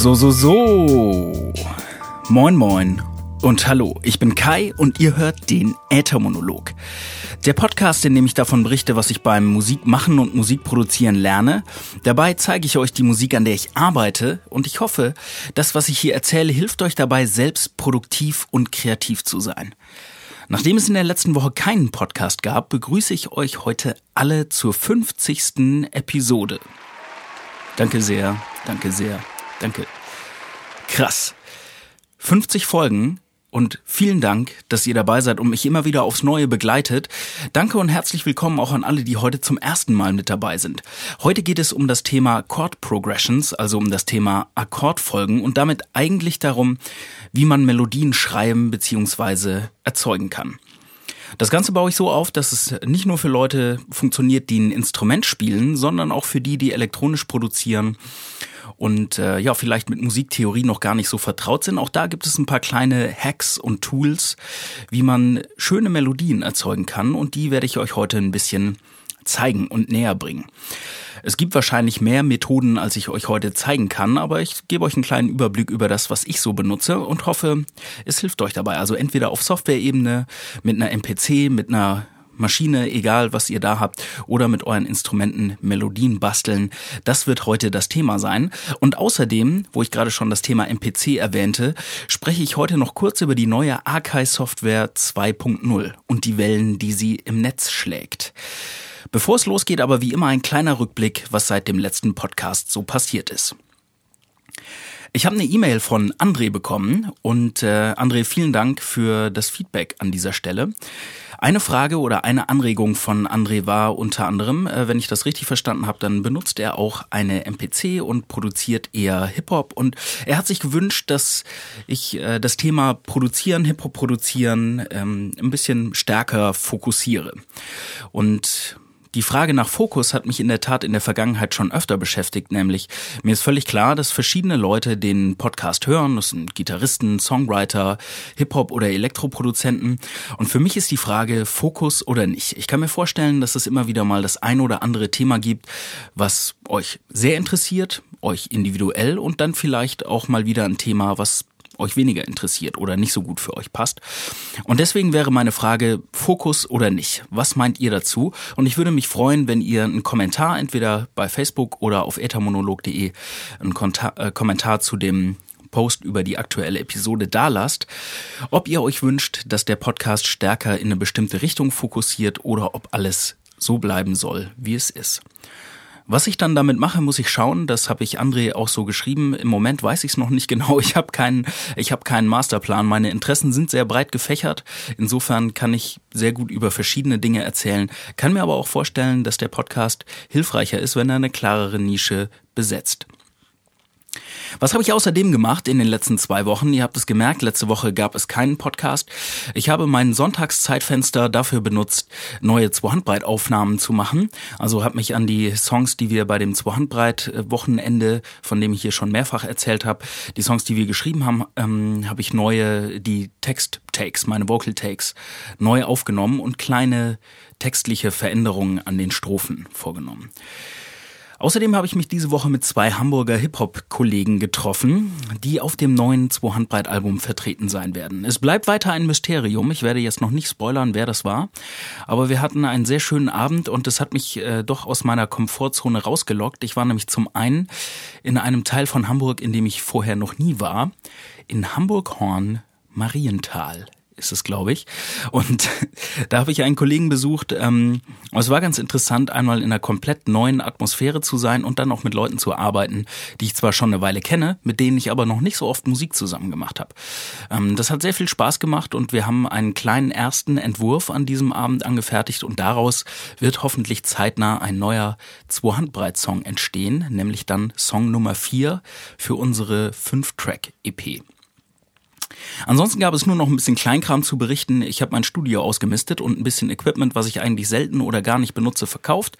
So, so, so. Moin, moin. Und hallo, ich bin Kai und ihr hört den Äthermonolog. Der Podcast, in dem ich davon berichte, was ich beim Musikmachen und Musikproduzieren lerne. Dabei zeige ich euch die Musik, an der ich arbeite und ich hoffe, das, was ich hier erzähle, hilft euch dabei, selbst produktiv und kreativ zu sein. Nachdem es in der letzten Woche keinen Podcast gab, begrüße ich euch heute alle zur 50. Episode. Danke sehr, danke sehr, danke. Krass. 50 Folgen und vielen Dank, dass ihr dabei seid und mich immer wieder aufs Neue begleitet. Danke und herzlich willkommen auch an alle, die heute zum ersten Mal mit dabei sind. Heute geht es um das Thema Chord Progressions, also um das Thema Akkordfolgen und damit eigentlich darum, wie man Melodien schreiben bzw. erzeugen kann. Das Ganze baue ich so auf, dass es nicht nur für Leute funktioniert, die ein Instrument spielen, sondern auch für die, die elektronisch produzieren und äh, ja, vielleicht mit Musiktheorie noch gar nicht so vertraut sind. Auch da gibt es ein paar kleine Hacks und Tools, wie man schöne Melodien erzeugen kann und die werde ich euch heute ein bisschen zeigen und näher bringen. Es gibt wahrscheinlich mehr Methoden, als ich euch heute zeigen kann, aber ich gebe euch einen kleinen Überblick über das, was ich so benutze und hoffe, es hilft euch dabei. Also entweder auf Software-Ebene, mit einer MPC, mit einer Maschine, egal was ihr da habt, oder mit euren Instrumenten Melodien basteln. Das wird heute das Thema sein. Und außerdem, wo ich gerade schon das Thema MPC erwähnte, spreche ich heute noch kurz über die neue Archive Software 2.0 und die Wellen, die sie im Netz schlägt. Bevor es losgeht, aber wie immer ein kleiner Rückblick, was seit dem letzten Podcast so passiert ist. Ich habe eine E-Mail von André bekommen und äh, André, vielen Dank für das Feedback an dieser Stelle. Eine Frage oder eine Anregung von André war unter anderem, äh, wenn ich das richtig verstanden habe, dann benutzt er auch eine MPC und produziert eher Hip-Hop und er hat sich gewünscht, dass ich äh, das Thema Produzieren, Hip-Hop produzieren ähm, ein bisschen stärker fokussiere. Und die Frage nach Fokus hat mich in der Tat in der Vergangenheit schon öfter beschäftigt, nämlich mir ist völlig klar, dass verschiedene Leute den Podcast hören, das sind Gitarristen, Songwriter, Hip-Hop oder Elektroproduzenten und für mich ist die Frage Fokus oder nicht. Ich kann mir vorstellen, dass es immer wieder mal das ein oder andere Thema gibt, was euch sehr interessiert, euch individuell und dann vielleicht auch mal wieder ein Thema, was euch weniger interessiert oder nicht so gut für euch passt. Und deswegen wäre meine Frage, Fokus oder nicht? Was meint ihr dazu? Und ich würde mich freuen, wenn ihr einen Kommentar entweder bei Facebook oder auf ethermonolog.de einen Konta äh, Kommentar zu dem Post über die aktuelle Episode dalasst, ob ihr euch wünscht, dass der Podcast stärker in eine bestimmte Richtung fokussiert oder ob alles so bleiben soll, wie es ist. Was ich dann damit mache, muss ich schauen. Das habe ich André auch so geschrieben. Im Moment weiß ich es noch nicht genau. Ich habe keinen, ich habe keinen Masterplan. Meine Interessen sind sehr breit gefächert. Insofern kann ich sehr gut über verschiedene Dinge erzählen. Kann mir aber auch vorstellen, dass der Podcast hilfreicher ist, wenn er eine klarere Nische besetzt. Was habe ich außerdem gemacht in den letzten zwei Wochen? Ihr habt es gemerkt, letzte Woche gab es keinen Podcast. Ich habe mein Sonntagszeitfenster dafür benutzt, neue Zwei-Handbreit-Aufnahmen zu machen. Also habe mich an die Songs, die wir bei dem Zwei-Handbreit-Wochenende, von dem ich hier schon mehrfach erzählt habe, die Songs, die wir geschrieben haben, ähm, habe ich neue, die Text-Takes, meine Vocal-Takes, neu aufgenommen und kleine textliche Veränderungen an den Strophen vorgenommen. Außerdem habe ich mich diese Woche mit zwei Hamburger Hip-Hop-Kollegen getroffen, die auf dem neuen Zwei-Handbreit-Album vertreten sein werden. Es bleibt weiter ein Mysterium. Ich werde jetzt noch nicht spoilern, wer das war. Aber wir hatten einen sehr schönen Abend und es hat mich äh, doch aus meiner Komfortzone rausgelockt. Ich war nämlich zum einen in einem Teil von Hamburg, in dem ich vorher noch nie war, in Hamburg-Horn Marienthal ist es, glaube ich. Und da habe ich einen Kollegen besucht. Ähm, es war ganz interessant, einmal in einer komplett neuen Atmosphäre zu sein und dann auch mit Leuten zu arbeiten, die ich zwar schon eine Weile kenne, mit denen ich aber noch nicht so oft Musik zusammen gemacht habe. Ähm, das hat sehr viel Spaß gemacht und wir haben einen kleinen ersten Entwurf an diesem Abend angefertigt und daraus wird hoffentlich zeitnah ein neuer Zwei-Handbreit-Song entstehen, nämlich dann Song Nummer vier für unsere Fünf-Track-EP. Ansonsten gab es nur noch ein bisschen Kleinkram zu berichten. Ich habe mein Studio ausgemistet und ein bisschen Equipment, was ich eigentlich selten oder gar nicht benutze, verkauft.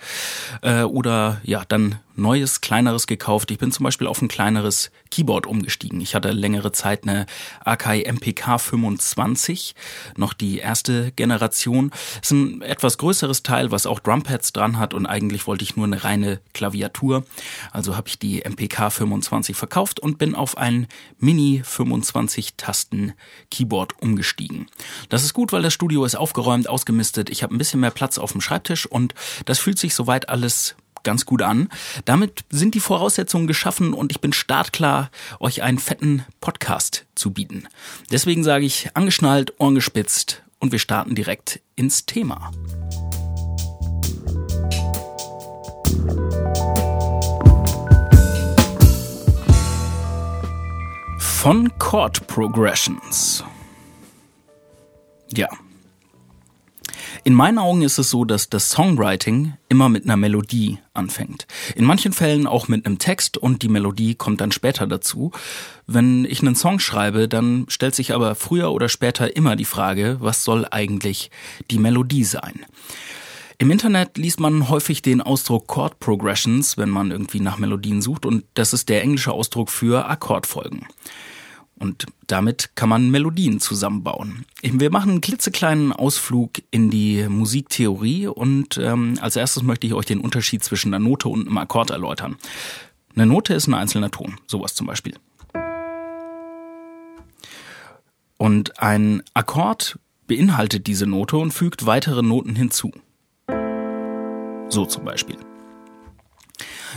Äh, oder ja, dann Neues, kleineres gekauft. Ich bin zum Beispiel auf ein kleineres Keyboard umgestiegen. Ich hatte längere Zeit eine Akai MPK 25, noch die erste Generation. Das ist ein etwas größeres Teil, was auch Drumpads dran hat und eigentlich wollte ich nur eine reine Klaviatur. Also habe ich die MPK 25 verkauft und bin auf ein Mini 25 Tasten Keyboard umgestiegen. Das ist gut, weil das Studio ist aufgeräumt, ausgemistet. Ich habe ein bisschen mehr Platz auf dem Schreibtisch und das fühlt sich soweit alles ganz gut an. Damit sind die Voraussetzungen geschaffen und ich bin startklar, euch einen fetten Podcast zu bieten. Deswegen sage ich angeschnallt, Ohren gespitzt und wir starten direkt ins Thema. Von Chord Progressions. Ja, in meinen Augen ist es so, dass das Songwriting immer mit einer Melodie anfängt. In manchen Fällen auch mit einem Text und die Melodie kommt dann später dazu. Wenn ich einen Song schreibe, dann stellt sich aber früher oder später immer die Frage, was soll eigentlich die Melodie sein? Im Internet liest man häufig den Ausdruck Chord Progressions, wenn man irgendwie nach Melodien sucht, und das ist der englische Ausdruck für Akkordfolgen. Und damit kann man Melodien zusammenbauen. Wir machen einen klitzekleinen Ausflug in die Musiktheorie und ähm, als erstes möchte ich euch den Unterschied zwischen einer Note und einem Akkord erläutern. Eine Note ist ein einzelner Ton, sowas zum Beispiel. Und ein Akkord beinhaltet diese Note und fügt weitere Noten hinzu. So zum Beispiel.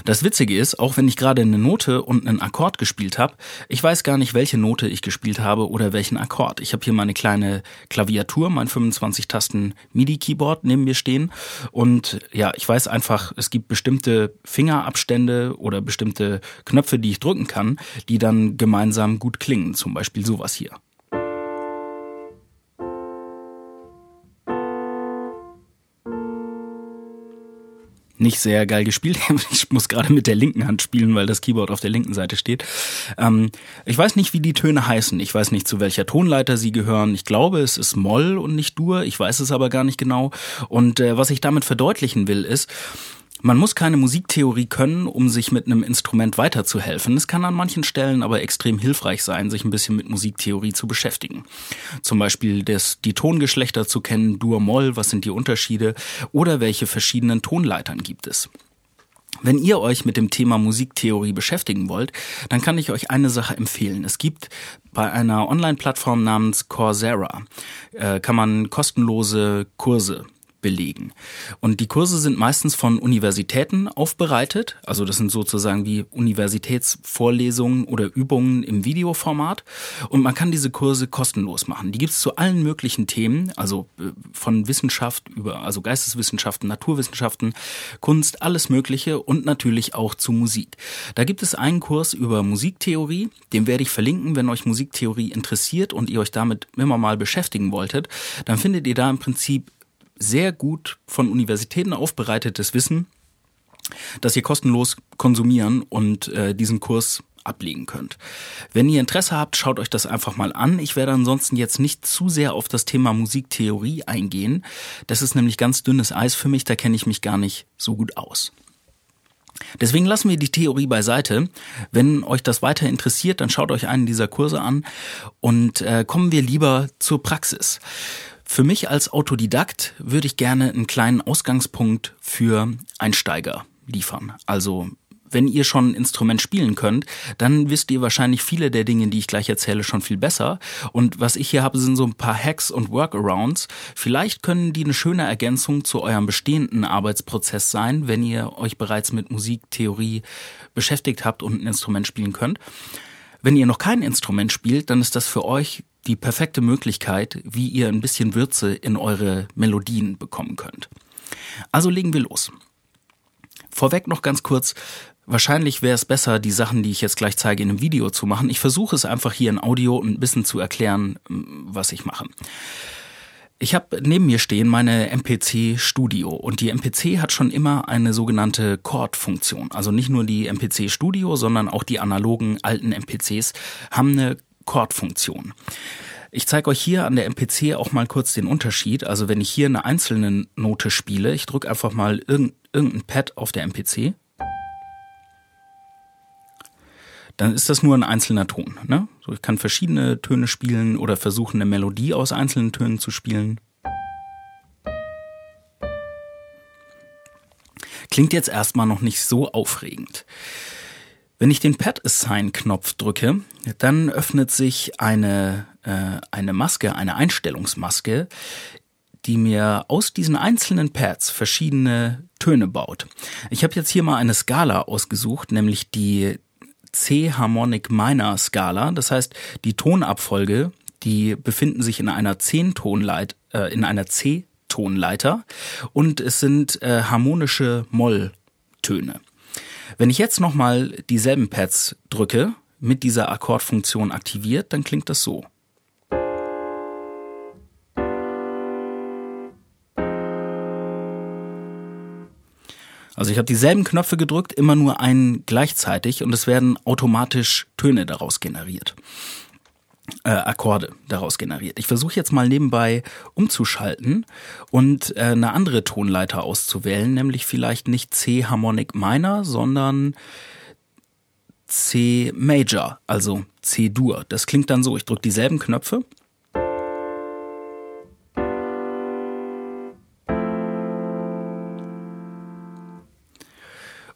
Das Witzige ist, auch wenn ich gerade eine Note und einen Akkord gespielt habe, ich weiß gar nicht, welche Note ich gespielt habe oder welchen Akkord. Ich habe hier meine kleine Klaviatur, mein 25 Tasten MIDI-Keyboard neben mir stehen und ja, ich weiß einfach, es gibt bestimmte Fingerabstände oder bestimmte Knöpfe, die ich drücken kann, die dann gemeinsam gut klingen. Zum Beispiel sowas hier. Nicht sehr geil gespielt. Ich muss gerade mit der linken Hand spielen, weil das Keyboard auf der linken Seite steht. Ähm, ich weiß nicht, wie die Töne heißen. Ich weiß nicht, zu welcher Tonleiter sie gehören. Ich glaube, es ist Moll und nicht Dur. Ich weiß es aber gar nicht genau. Und äh, was ich damit verdeutlichen will, ist, man muss keine Musiktheorie können, um sich mit einem Instrument weiterzuhelfen. Es kann an manchen Stellen aber extrem hilfreich sein, sich ein bisschen mit Musiktheorie zu beschäftigen. Zum Beispiel das, die Tongeschlechter zu kennen, Dur, Moll, was sind die Unterschiede oder welche verschiedenen Tonleitern gibt es. Wenn ihr euch mit dem Thema Musiktheorie beschäftigen wollt, dann kann ich euch eine Sache empfehlen. Es gibt bei einer Online-Plattform namens Coursera, äh, kann man kostenlose Kurse belegen. Und die Kurse sind meistens von Universitäten aufbereitet, also das sind sozusagen wie Universitätsvorlesungen oder Übungen im Videoformat und man kann diese Kurse kostenlos machen. Die gibt's zu allen möglichen Themen, also äh, von Wissenschaft über also Geisteswissenschaften, Naturwissenschaften, Kunst, alles mögliche und natürlich auch zu Musik. Da gibt es einen Kurs über Musiktheorie, den werde ich verlinken, wenn euch Musiktheorie interessiert und ihr euch damit immer mal beschäftigen wolltet, dann findet ihr da im Prinzip sehr gut von Universitäten aufbereitetes Wissen, das ihr kostenlos konsumieren und äh, diesen Kurs ablegen könnt. Wenn ihr Interesse habt, schaut euch das einfach mal an. Ich werde ansonsten jetzt nicht zu sehr auf das Thema Musiktheorie eingehen. Das ist nämlich ganz dünnes Eis für mich, da kenne ich mich gar nicht so gut aus. Deswegen lassen wir die Theorie beiseite. Wenn euch das weiter interessiert, dann schaut euch einen dieser Kurse an und äh, kommen wir lieber zur Praxis. Für mich als Autodidakt würde ich gerne einen kleinen Ausgangspunkt für Einsteiger liefern. Also wenn ihr schon ein Instrument spielen könnt, dann wisst ihr wahrscheinlich viele der Dinge, die ich gleich erzähle, schon viel besser. Und was ich hier habe, sind so ein paar Hacks und Workarounds. Vielleicht können die eine schöne Ergänzung zu eurem bestehenden Arbeitsprozess sein, wenn ihr euch bereits mit Musiktheorie beschäftigt habt und ein Instrument spielen könnt. Wenn ihr noch kein Instrument spielt, dann ist das für euch die perfekte Möglichkeit, wie ihr ein bisschen Würze in eure Melodien bekommen könnt. Also legen wir los. Vorweg noch ganz kurz, Wahrscheinlich wäre es besser, die Sachen, die ich jetzt gleich zeige, in einem Video zu machen. Ich versuche es einfach hier in Audio ein bisschen zu erklären, was ich mache. Ich habe neben mir stehen meine MPC Studio und die MPC hat schon immer eine sogenannte Chord-Funktion. Also nicht nur die MPC Studio, sondern auch die analogen alten MPCs haben eine Chordfunktion. Ich zeige euch hier an der MPC auch mal kurz den Unterschied. Also wenn ich hier eine einzelne Note spiele, ich drücke einfach mal irgendein Pad auf der MPC, dann ist das nur ein einzelner Ton. Ne? So, ich kann verschiedene Töne spielen oder versuchen, eine Melodie aus einzelnen Tönen zu spielen. Klingt jetzt erstmal noch nicht so aufregend. Wenn ich den Pad Assign Knopf drücke, dann öffnet sich eine, äh, eine Maske, eine Einstellungsmaske, die mir aus diesen einzelnen Pads verschiedene Töne baut. Ich habe jetzt hier mal eine Skala ausgesucht, nämlich die C-Harmonic Minor Skala. Das heißt, die Tonabfolge, die befinden sich in einer 10-Tonleit, äh, in einer C-Tonleiter und es sind äh, harmonische Molltöne. Wenn ich jetzt nochmal dieselben Pads drücke, mit dieser Akkordfunktion aktiviert, dann klingt das so. Also ich habe dieselben Knöpfe gedrückt, immer nur einen gleichzeitig und es werden automatisch Töne daraus generiert. Äh, Akkorde daraus generiert. Ich versuche jetzt mal nebenbei umzuschalten und äh, eine andere Tonleiter auszuwählen, nämlich vielleicht nicht C Harmonic Minor, sondern C Major, also C Dur. Das klingt dann so, ich drücke dieselben Knöpfe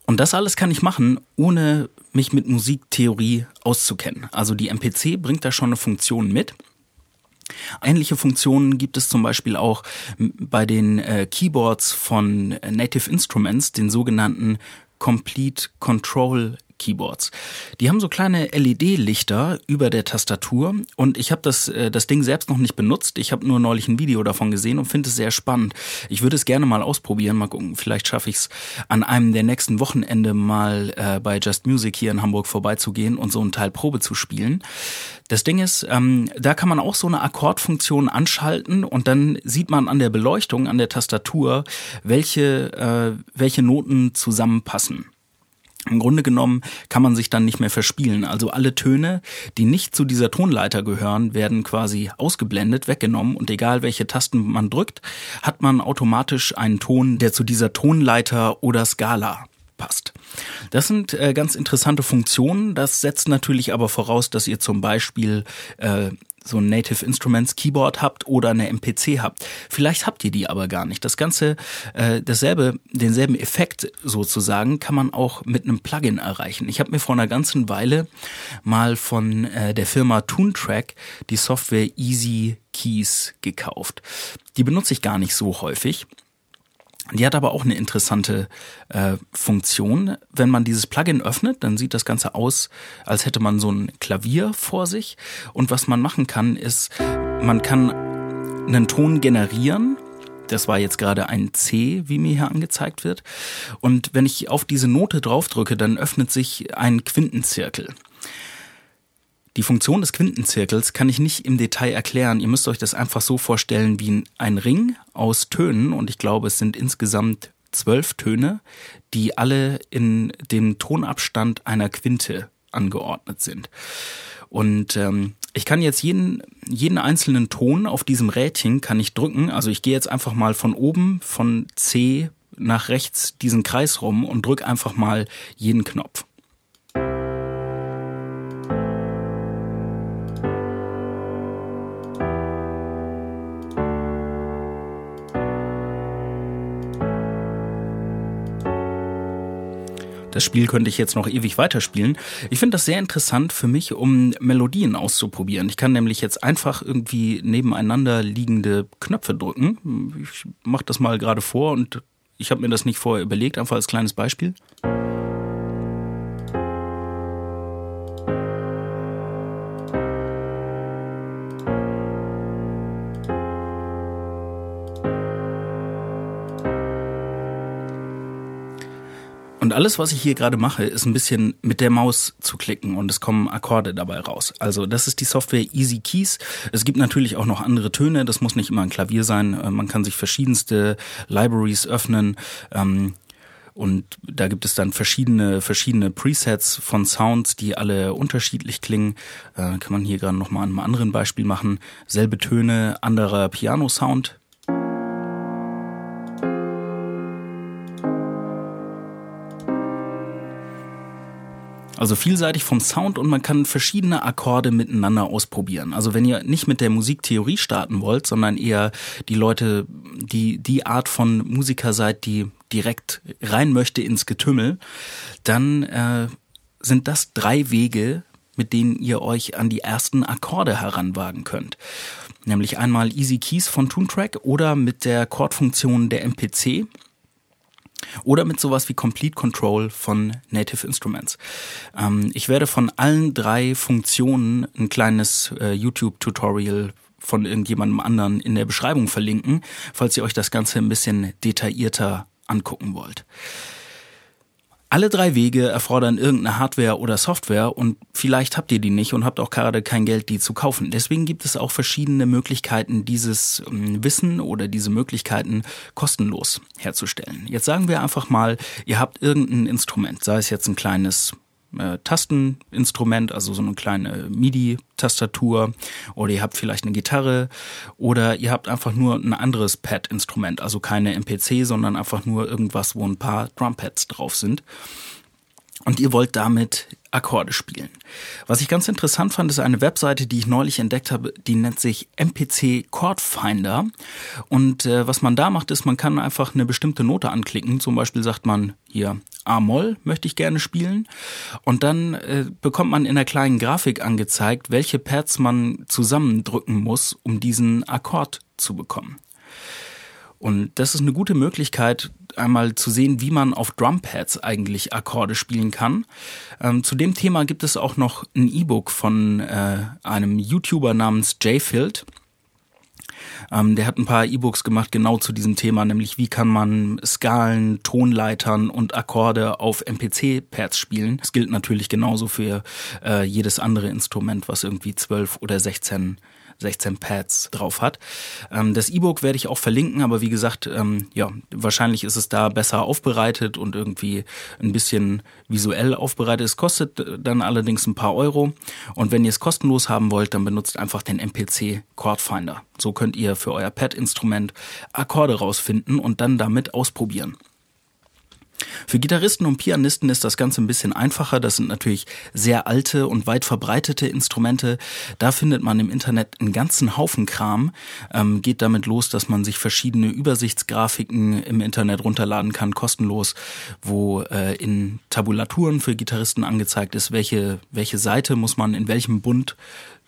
Und das alles kann ich machen, ohne mich mit Musiktheorie auszukennen. Also die MPC bringt da schon eine Funktion mit. Ähnliche Funktionen gibt es zum Beispiel auch bei den äh, Keyboards von Native Instruments, den sogenannten Complete Control Keyboards. Die haben so kleine LED-Lichter über der Tastatur und ich habe das, äh, das Ding selbst noch nicht benutzt. Ich habe nur neulich ein Video davon gesehen und finde es sehr spannend. Ich würde es gerne mal ausprobieren. Mal gucken, vielleicht schaffe ich es an einem der nächsten Wochenende mal äh, bei Just Music hier in Hamburg vorbeizugehen und so einen Teil Probe zu spielen. Das Ding ist, ähm, da kann man auch so eine Akkordfunktion anschalten und dann sieht man an der Beleuchtung, an der Tastatur, welche, äh, welche Noten zusammenpassen. Im Grunde genommen kann man sich dann nicht mehr verspielen. Also alle Töne, die nicht zu dieser Tonleiter gehören, werden quasi ausgeblendet, weggenommen und egal welche Tasten man drückt, hat man automatisch einen Ton, der zu dieser Tonleiter oder Skala passt. Das sind äh, ganz interessante Funktionen. Das setzt natürlich aber voraus, dass ihr zum Beispiel äh, so ein Native Instruments Keyboard habt oder eine MPC habt. Vielleicht habt ihr die aber gar nicht. Das Ganze, äh, dasselbe, denselben Effekt sozusagen, kann man auch mit einem Plugin erreichen. Ich habe mir vor einer ganzen Weile mal von äh, der Firma Toontrack die Software Easy Keys gekauft. Die benutze ich gar nicht so häufig. Die hat aber auch eine interessante äh, Funktion. Wenn man dieses Plugin öffnet, dann sieht das Ganze aus, als hätte man so ein Klavier vor sich. Und was man machen kann, ist, man kann einen Ton generieren. Das war jetzt gerade ein C, wie mir hier angezeigt wird. Und wenn ich auf diese Note draufdrücke, dann öffnet sich ein Quintenzirkel. Die Funktion des Quintenzirkels kann ich nicht im Detail erklären. Ihr müsst euch das einfach so vorstellen wie ein Ring aus Tönen und ich glaube, es sind insgesamt zwölf Töne, die alle in dem Tonabstand einer Quinte angeordnet sind. Und ähm, ich kann jetzt jeden, jeden einzelnen Ton auf diesem Rädchen kann ich drücken. Also ich gehe jetzt einfach mal von oben, von C nach rechts diesen Kreis rum und drücke einfach mal jeden Knopf. Das Spiel könnte ich jetzt noch ewig weiterspielen. Ich finde das sehr interessant für mich, um Melodien auszuprobieren. Ich kann nämlich jetzt einfach irgendwie nebeneinander liegende Knöpfe drücken. Ich mache das mal gerade vor und ich habe mir das nicht vorher überlegt, einfach als kleines Beispiel. Und alles, was ich hier gerade mache, ist ein bisschen mit der Maus zu klicken und es kommen Akkorde dabei raus. Also das ist die Software Easy Keys. Es gibt natürlich auch noch andere Töne. Das muss nicht immer ein Klavier sein. Äh, man kann sich verschiedenste Libraries öffnen. Ähm, Und da gibt es dann verschiedene, verschiedene Presets von Sounds, die alle unterschiedlich klingen. Äh, kann man hier gerade nochmal an einem anderen Beispiel machen. Selbe Töne, anderer Piano-Sound. Also vielseitig vom Sound und man kann verschiedene Akkorde miteinander ausprobieren. Also wenn ihr nicht mit der Musiktheorie starten wollt, sondern eher die Leute, die die Art von Musiker seid, die direkt rein möchte ins Getümmel, dann äh, sind das drei Wege, mit denen ihr euch an die ersten Akkorde heranwagen könnt. Nämlich einmal Easy Keys von Toontrack oder mit der Chordfunktion der MPC oder mit sowas wie Complete Control von Native Instruments. Ähm, ich werde von allen drei Funktionen ein kleines äh, YouTube-Tutorial von irgendjemandem anderen in der Beschreibung verlinken, falls ihr euch das Ganze ein bisschen detaillierter angucken wollt. Alle drei Wege erfordern irgendeine Hardware oder Software und vielleicht habt ihr die nicht und habt auch gerade kein Geld, die zu kaufen. Deswegen gibt es auch verschiedene Möglichkeiten, dieses ähm, Wissen oder diese Möglichkeiten kostenlos herzustellen. Jetzt sagen wir einfach mal, ihr habt irgendein Instrument, sei es jetzt ein kleines äh, Tasteninstrument, also so eine kleine MIDI-Tastatur, oder ihr habt vielleicht eine Gitarre, oder ihr habt einfach nur ein anderes Pad-Instrument, also keine MPC, sondern einfach nur irgendwas, wo ein paar Drumpads drauf sind. Und ihr wollt damit Akkorde spielen. Was ich ganz interessant fand, ist eine Webseite, die ich neulich entdeckt habe, die nennt sich MPC Chord Finder. Und äh, was man da macht, ist, man kann einfach eine bestimmte Note anklicken. Zum Beispiel sagt man hier A-Moll möchte ich gerne spielen. Und dann äh, bekommt man in der kleinen Grafik angezeigt, welche Pads man zusammendrücken muss, um diesen Akkord zu bekommen. Und das ist eine gute Möglichkeit, einmal zu sehen, wie man auf Drumpads eigentlich Akkorde spielen kann. Ähm, zu dem Thema gibt es auch noch ein E-Book von äh, einem YouTuber namens Jfield. Ähm, der hat ein paar E-Books gemacht genau zu diesem Thema, nämlich wie kann man Skalen, Tonleitern und Akkorde auf MPC-Pads spielen. Das gilt natürlich genauso für äh, jedes andere Instrument, was irgendwie 12 oder 16 16 Pads drauf hat. Ähm, das E-Book werde ich auch verlinken, aber wie gesagt, ähm, ja, wahrscheinlich ist es da besser aufbereitet und irgendwie ein bisschen visuell aufbereitet. Es kostet dann allerdings ein paar Euro. Und wenn ihr es kostenlos haben wollt, dann benutzt einfach den MPC Chord Finder. So könnt ihr für euer Pad-Instrument Akkorde rausfinden und dann damit ausprobieren. Für Gitarristen und Pianisten ist das Ganze ein bisschen einfacher. Das sind natürlich sehr alte und weit verbreitete Instrumente. Da findet man im Internet einen ganzen Haufen Kram. Ähm, geht damit los, dass man sich verschiedene Übersichtsgrafiken im Internet runterladen kann, kostenlos, wo äh, in Tabulaturen für Gitarristen angezeigt ist, welche, welche Seite muss man in welchem Bund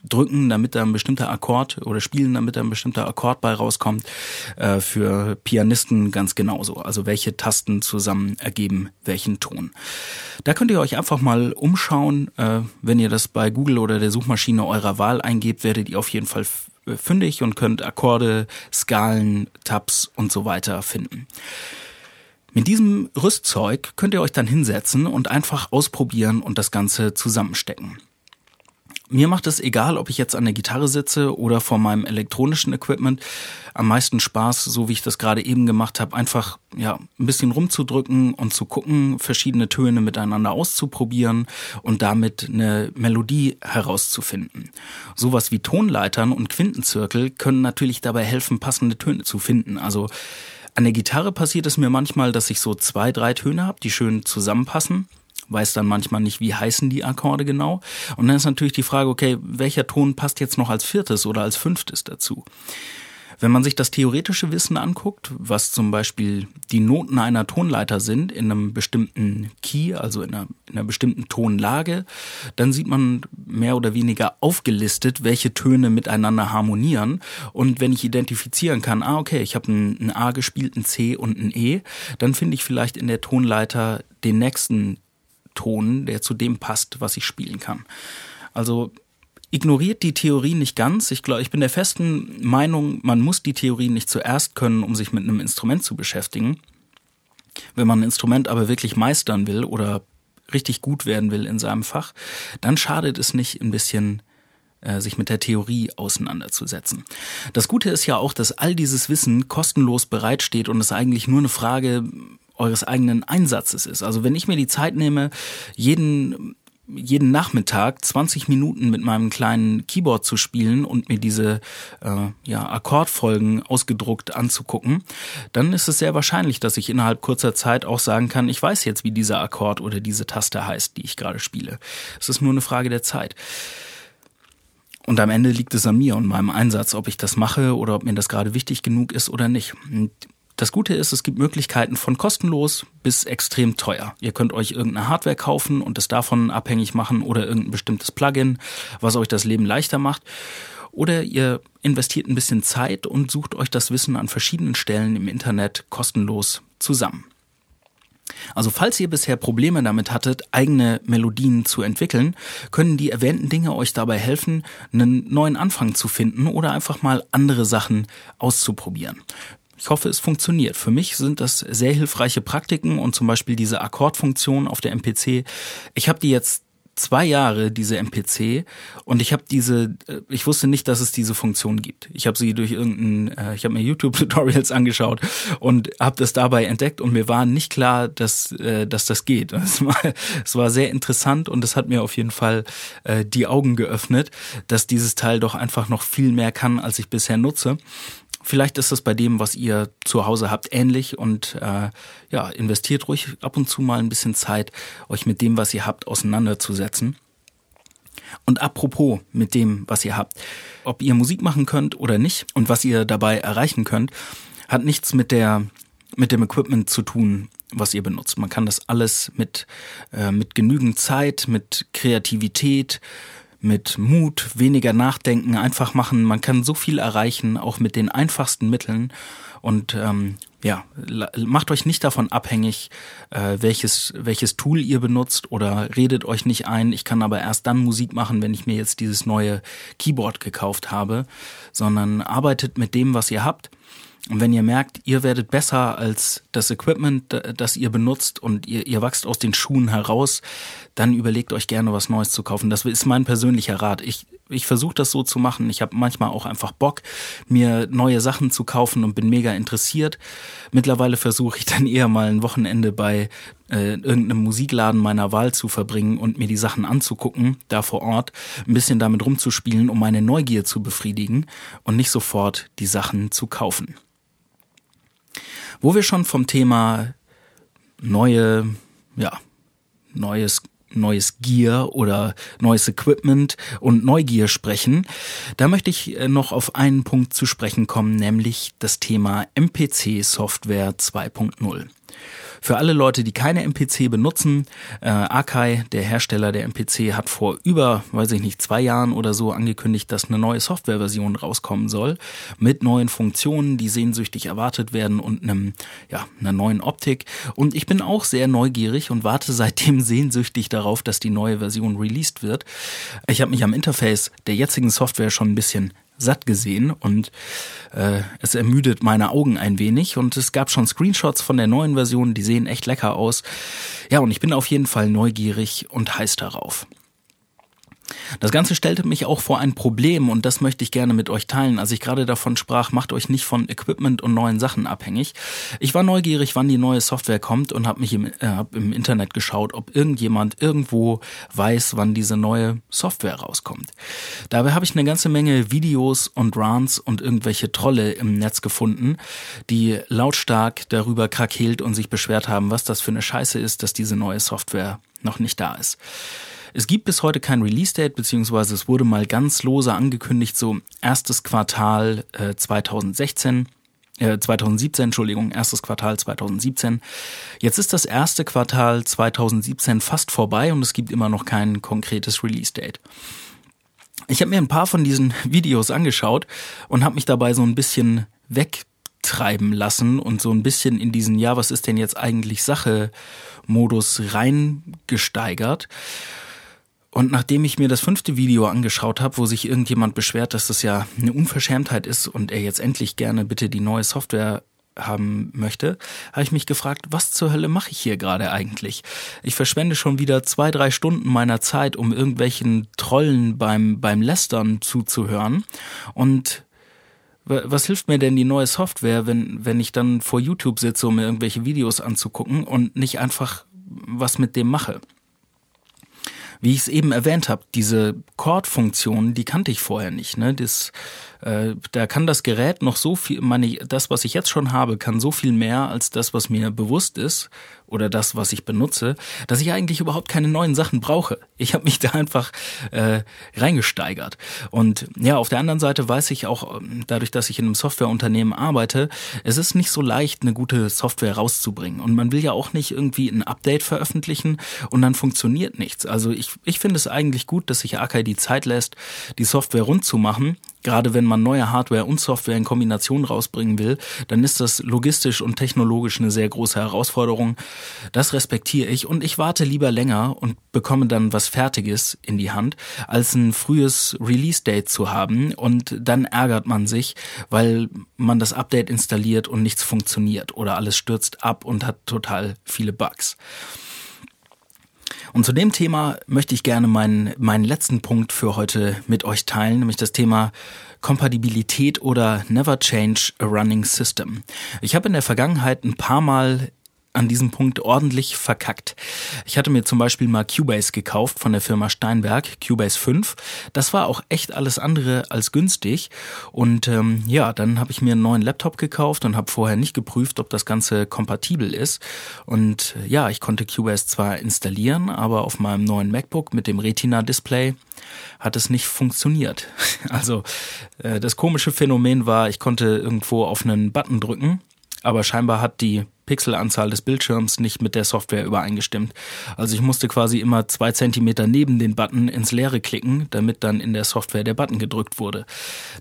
drücken, damit da ein bestimmter Akkord oder spielen, damit da ein bestimmter Akkord bei rauskommt. Äh, für Pianisten ganz genauso. Also welche Tasten zusammen ergeben welchen Ton. Da könnt ihr euch einfach mal umschauen. Äh, wenn ihr das bei Google oder der Suchmaschine eurer Wahl eingebt, werdet ihr auf jeden Fall fündig und könnt Akkorde, Skalen, Tabs und so weiter finden. Mit diesem Rüstzeug könnt ihr euch dann hinsetzen und einfach ausprobieren und das Ganze zusammenstecken. Mir macht es egal, ob ich jetzt an der Gitarre sitze oder vor meinem elektronischen Equipment. Am meisten Spaß, so wie ich das gerade eben gemacht habe, einfach ja ein bisschen rumzudrücken und zu gucken, verschiedene Töne miteinander auszuprobieren und damit eine Melodie herauszufinden. Sowas wie Tonleitern und Quintenzirkel können natürlich dabei helfen, passende Töne zu finden. Also an der Gitarre passiert es mir manchmal, dass ich so zwei, drei Töne habe, die schön zusammenpassen weiß dann manchmal nicht, wie heißen die Akkorde genau. Und dann ist natürlich die Frage, okay, welcher Ton passt jetzt noch als viertes oder als fünftes dazu? Wenn man sich das theoretische Wissen anguckt, was zum Beispiel die Noten einer Tonleiter sind in einem bestimmten Key, also in einer, in einer bestimmten Tonlage, dann sieht man mehr oder weniger aufgelistet, welche Töne miteinander harmonieren. Und wenn ich identifizieren kann, ah okay, ich habe ein, ein A gespielt, ein C und ein E, dann finde ich vielleicht in der Tonleiter den nächsten Ton, der zu dem passt, was ich spielen kann. Also ignoriert die Theorie nicht ganz. Ich glaube, ich bin der festen Meinung, man muss die Theorie nicht zuerst können, um sich mit einem Instrument zu beschäftigen. Wenn man ein Instrument aber wirklich meistern will oder richtig gut werden will in seinem Fach, dann schadet es nicht ein bisschen äh, sich mit der Theorie auseinanderzusetzen. Das Gute ist ja auch, dass all dieses Wissen kostenlos bereitsteht und es eigentlich nur eine Frage eures eigenen Einsatzes ist. Also wenn ich mir die Zeit nehme, jeden jeden Nachmittag 20 Minuten mit meinem kleinen Keyboard zu spielen und mir diese äh, ja, Akkordfolgen ausgedruckt anzugucken, dann ist es sehr wahrscheinlich, dass ich innerhalb kurzer Zeit auch sagen kann, ich weiß jetzt, wie dieser Akkord oder diese Taste heißt, die ich gerade spiele. Es ist nur eine Frage der Zeit. Und am Ende liegt es an mir und meinem Einsatz, ob ich das mache oder ob mir das gerade wichtig genug ist oder nicht. Und das Gute ist, es gibt Möglichkeiten von kostenlos bis extrem teuer. Ihr könnt euch irgendeine Hardware kaufen und es davon abhängig machen oder irgendein bestimmtes Plugin, was euch das Leben leichter macht. Oder ihr investiert ein bisschen Zeit und sucht euch das Wissen an verschiedenen Stellen im Internet kostenlos zusammen. Also falls ihr bisher Probleme damit hattet, eigene Melodien zu entwickeln, können die erwähnten Dinge euch dabei helfen, einen neuen Anfang zu finden oder einfach mal andere Sachen auszuprobieren. Ich hoffe, es funktioniert. Für mich sind das sehr hilfreiche Praktiken und zum Beispiel diese Akkordfunktion auf der MPC. Ich habe die jetzt zwei Jahre diese MPC und ich habe diese, äh, ich wusste nicht, dass es diese Funktion gibt. Ich habe sie durch irgendein, äh, ich habe mir YouTube-Tutorials angeschaut und habe das dabei entdeckt und mir war nicht klar, dass, äh, dass das geht. Es war, es war sehr interessant und es hat mir auf jeden Fall die Augen geöffnet, dass dieses Teil doch einfach noch viel mehr kann, als ich bisher nutze. Vielleicht ist es bei dem, was ihr zu Hause habt, ähnlich und äh, ja, investiert ruhig ab und zu mal ein bisschen Zeit, euch mit dem, was ihr habt, auseinanderzusetzen. Und apropos mit dem, was ihr habt, ob ihr Musik machen könnt oder nicht und was ihr dabei erreichen könnt, hat nichts mit der mit dem Equipment zu tun, was ihr benutzt. Man kann das alles mit äh, mit genügend Zeit, mit Kreativität, mit Mut, weniger nachdenken, einfach machen. Man kann so viel erreichen, auch mit den einfachsten Mitteln. Und ähm, ja, macht euch nicht davon abhängig, äh, welches, welches Tool ihr benutzt oder redet euch nicht ein, ich kann aber erst dann Musik machen, wenn ich mir jetzt dieses neue Keyboard gekauft habe, sondern arbeitet mit dem, was ihr habt und wenn ihr merkt, ihr werdet besser als das Equipment, das ihr benutzt und ihr, ihr wachst aus den Schuhen heraus, dann überlegt euch gerne was Neues zu kaufen. Das ist mein persönlicher Rat. Ich, ich versuche das so zu machen. Ich habe manchmal auch einfach Bock, mir neue Sachen zu kaufen und bin mega interessiert. Mittlerweile versuche ich dann eher mal ein Wochenende bei äh, irgendeinem Musikladen meiner Wahl zu verbringen und mir die Sachen anzugucken, da vor Ort, ein bisschen damit rumzuspielen, um meine Neugier zu befriedigen und nicht sofort die Sachen zu kaufen. Wo wir schon vom Thema neue, ja, neues neues Gear oder neues Equipment und Neugier sprechen. Da möchte ich äh, noch auf einen Punkt zu sprechen kommen, nämlich das Thema MPC Software 2.0. Für alle Leute, die keine MPC benutzen, äh, Akai, der Hersteller der MPC, hat vor über, weiß ich nicht, zwei Jahren oder so angekündigt, dass eine neue Softwareversion rauskommen soll mit neuen Funktionen, die sehnsüchtig erwartet werden und einem, ja, einer neuen Optik. Und ich bin auch sehr neugierig und warte seitdem sehnsüchtig darauf, dass die neue Version released wird. Ich habe mich am Interface der jetzigen Software schon ein bisschen satt gesehen und äh, es ermüdet meine Augen ein wenig und es gab schon Screenshots von der neuen Version, die sehen echt lecker aus. Ja, und ich bin auf jeden Fall neugierig und heiß darauf. Das Ganze stellte mich auch vor ein Problem und das möchte ich gerne mit euch teilen. Als ich gerade davon sprach, macht euch nicht von Equipment und neuen Sachen abhängig. Ich war neugierig, wann die neue Software kommt und habe mich im, äh, hab im Internet geschaut, ob irgendjemand irgendwo weiß, wann diese neue Software rauskommt. Dabei habe ich eine ganze Menge Videos und Rants und irgendwelche Trolle im Netz gefunden, die lautstark darüber krakeelt und sich beschwert haben, was das für eine Scheiße ist, dass diese neue Software noch nicht da ist. Es gibt bis heute kein Release-Date, beziehungsweise es wurde mal ganz lose angekündigt, so erstes Quartal äh, 2016. 2017, äh, Entschuldigung, erstes Quartal 2017. Jetzt ist das erste Quartal 2017 fast vorbei und es gibt immer noch kein konkretes Release-Date. Ich habe mir ein paar von diesen Videos angeschaut und habe mich dabei so ein bisschen wegtreiben lassen und so ein bisschen in diesen, ja, was ist denn jetzt eigentlich Sache Modus reingesteigert. Und nachdem ich mir das fünfte Video angeschaut habe, wo sich irgendjemand beschwert, dass das ja eine Unverschämtheit ist und er jetzt endlich gerne bitte die neue Software haben möchte, habe ich mich gefragt, was zur Hölle mache ich hier gerade eigentlich? Ich verschwende schon wieder zwei, drei Stunden meiner Zeit, um irgendwelchen Trollen beim, beim Lästern zuzuhören und was hilft mir denn die neue Software, wenn, wenn ich dann vor YouTube sitze, um mir irgendwelche Videos anzugucken und nicht einfach was mit dem mache? Wie ich es eben erwähnt habe, diese Chord-Funktion, die kannte ich vorher nicht. Ne? Das, äh, da kann das Gerät noch so viel, meine, das, was ich jetzt schon habe, kann so viel mehr als das, was mir bewusst ist oder das, was ich benutze, dass ich eigentlich überhaupt keine neuen Sachen brauche. Ich habe mich da einfach äh, reingesteigert. Und ja, auf der anderen Seite weiß ich auch, ähm, dadurch, dass ich in einem Softwareunternehmen arbeite, es ist nicht so leicht, eine gute Software rauszubringen. Und man will ja auch nicht irgendwie ein Update veröffentlichen und dann funktioniert nichts. Also ich, ich finde es eigentlich gut, dass sich Akai die Zeit lässt, die Software rund zu machen Gerade wenn man neue Hardware und Software in Kombination rausbringen will, dann ist das logistisch und technologisch eine sehr große Herausforderung. Das respektiere ich und ich warte lieber länger und bekomme dann was Fertiges in die Hand, als ein frühes Release-Date zu haben und dann ärgert man sich, weil man das Update installiert und nichts funktioniert oder alles stürzt ab und hat total viele Bugs. Und zu dem Thema möchte ich gerne meinen, meinen letzten Punkt für heute mit euch teilen, nämlich das Thema Kompatibilität oder Never Change a Running System. Ich habe in der Vergangenheit ein paar Mal an diesem Punkt ordentlich verkackt. Ich hatte mir zum Beispiel mal Cubase gekauft von der Firma Steinberg, Cubase 5. Das war auch echt alles andere als günstig. Und ähm, ja, dann habe ich mir einen neuen Laptop gekauft und habe vorher nicht geprüft, ob das Ganze kompatibel ist. Und äh, ja, ich konnte Cubase zwar installieren, aber auf meinem neuen MacBook mit dem Retina-Display hat es nicht funktioniert. Also äh, das komische Phänomen war, ich konnte irgendwo auf einen Button drücken, aber scheinbar hat die Pixelanzahl des Bildschirms nicht mit der Software übereingestimmt. Also ich musste quasi immer zwei Zentimeter neben den Button ins Leere klicken, damit dann in der Software der Button gedrückt wurde.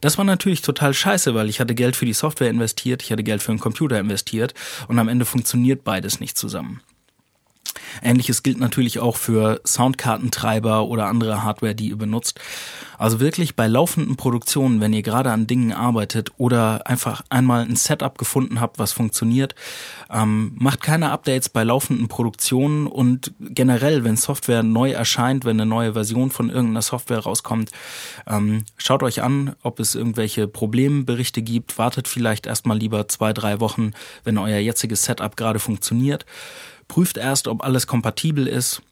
Das war natürlich total scheiße, weil ich hatte Geld für die Software investiert, ich hatte Geld für einen Computer investiert und am Ende funktioniert beides nicht zusammen. Ähnliches gilt natürlich auch für Soundkartentreiber oder andere Hardware, die ihr benutzt. Also wirklich bei laufenden Produktionen, wenn ihr gerade an Dingen arbeitet oder einfach einmal ein Setup gefunden habt, was funktioniert, ähm, macht keine Updates bei laufenden Produktionen und generell, wenn Software neu erscheint, wenn eine neue Version von irgendeiner Software rauskommt, ähm, schaut euch an, ob es irgendwelche Problemberichte gibt. Wartet vielleicht erstmal lieber zwei, drei Wochen, wenn euer jetziges Setup gerade funktioniert prüft erst, ob alles kompatibel ist.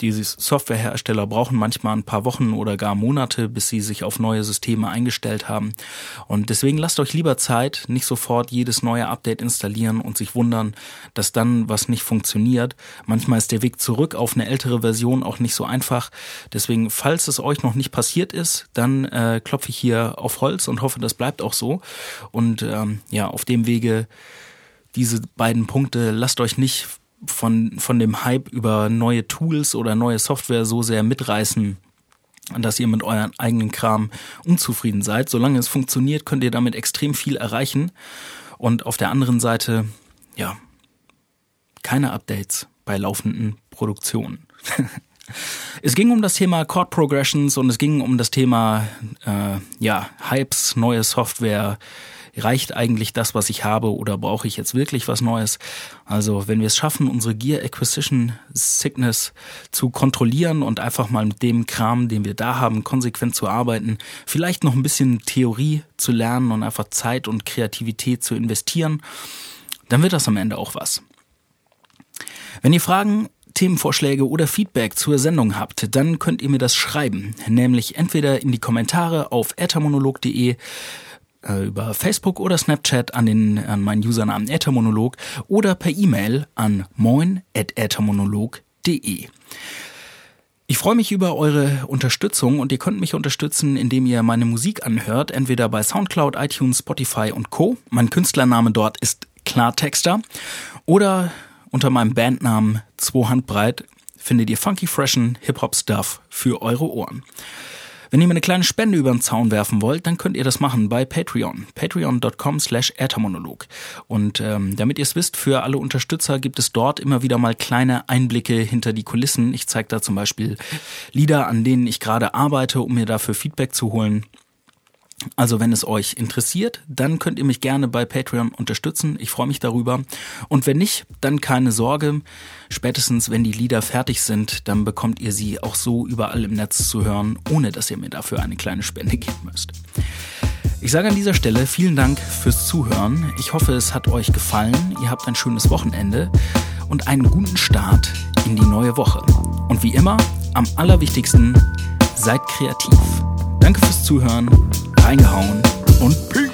Diese Softwarehersteller brauchen manchmal ein paar Wochen oder gar Monate, bis sie sich auf neue Systeme eingestellt haben. Und deswegen lasst euch lieber Zeit, nicht sofort jedes neue Update installieren und sich wundern, dass dann was nicht funktioniert. Manchmal ist der Weg zurück auf eine ältere Version auch nicht so einfach. Deswegen, falls es euch noch nicht passiert ist, dann äh, klopfe ich hier auf Holz und hoffe, das bleibt auch so. Und ähm, ja, auf dem Wege diese beiden Punkte, lasst euch nicht von, von dem Hype über neue Tools oder neue Software so sehr mitreißen, dass ihr mit euren eigenen Kram unzufrieden seid. Solange es funktioniert, könnt ihr damit extrem viel erreichen. Und auf der anderen Seite, ja, keine Updates bei laufenden Produktionen. es ging um das Thema Chord Progressions und es ging um das Thema, äh, ja, Hypes, neue Software, reicht eigentlich das, was ich habe oder brauche ich jetzt wirklich was Neues? Also wenn wir es schaffen, unsere Gear Acquisition Sickness zu kontrollieren und einfach mal mit dem Kram, den wir da haben, konsequent zu arbeiten, vielleicht noch ein bisschen Theorie zu lernen und einfach Zeit und Kreativität zu investieren, dann wird das am Ende auch was. Wenn ihr Fragen Themenvorschläge oder Feedback zur Sendung habt, dann könnt ihr mir das schreiben, nämlich entweder in die Kommentare auf ethermonolog.de äh, über Facebook oder Snapchat an, den, an meinen Usernamen Äthermonolog oder per E-Mail an moin.äthermonolog.de. Ich freue mich über eure Unterstützung und ihr könnt mich unterstützen, indem ihr meine Musik anhört, entweder bei Soundcloud, iTunes, Spotify und Co. Mein Künstlername dort ist Klartexter oder unter meinem Bandnamen 2 Handbreit findet ihr funky freshen Hip-Hop-Stuff für eure Ohren. Wenn ihr mir eine kleine Spende über den Zaun werfen wollt, dann könnt ihr das machen bei Patreon. Patreon.com slash Äthermonolog. Und ähm, damit ihr es wisst, für alle Unterstützer gibt es dort immer wieder mal kleine Einblicke hinter die Kulissen. Ich zeige da zum Beispiel Lieder, an denen ich gerade arbeite, um mir dafür Feedback zu holen. Also wenn es euch interessiert, dann könnt ihr mich gerne bei Patreon unterstützen. Ich freue mich darüber. Und wenn nicht, dann keine Sorge. Spätestens wenn die Lieder fertig sind, dann bekommt ihr sie auch so überall im Netz zu hören, ohne dass ihr mir dafür eine kleine Spende geben müsst. Ich sage an dieser Stelle vielen Dank fürs Zuhören. Ich hoffe, es hat euch gefallen. Ihr habt ein schönes Wochenende und einen guten Start in die neue Woche. Und wie immer, am allerwichtigsten, seid kreativ. Danke fürs Zuhören, reingehauen und Peace.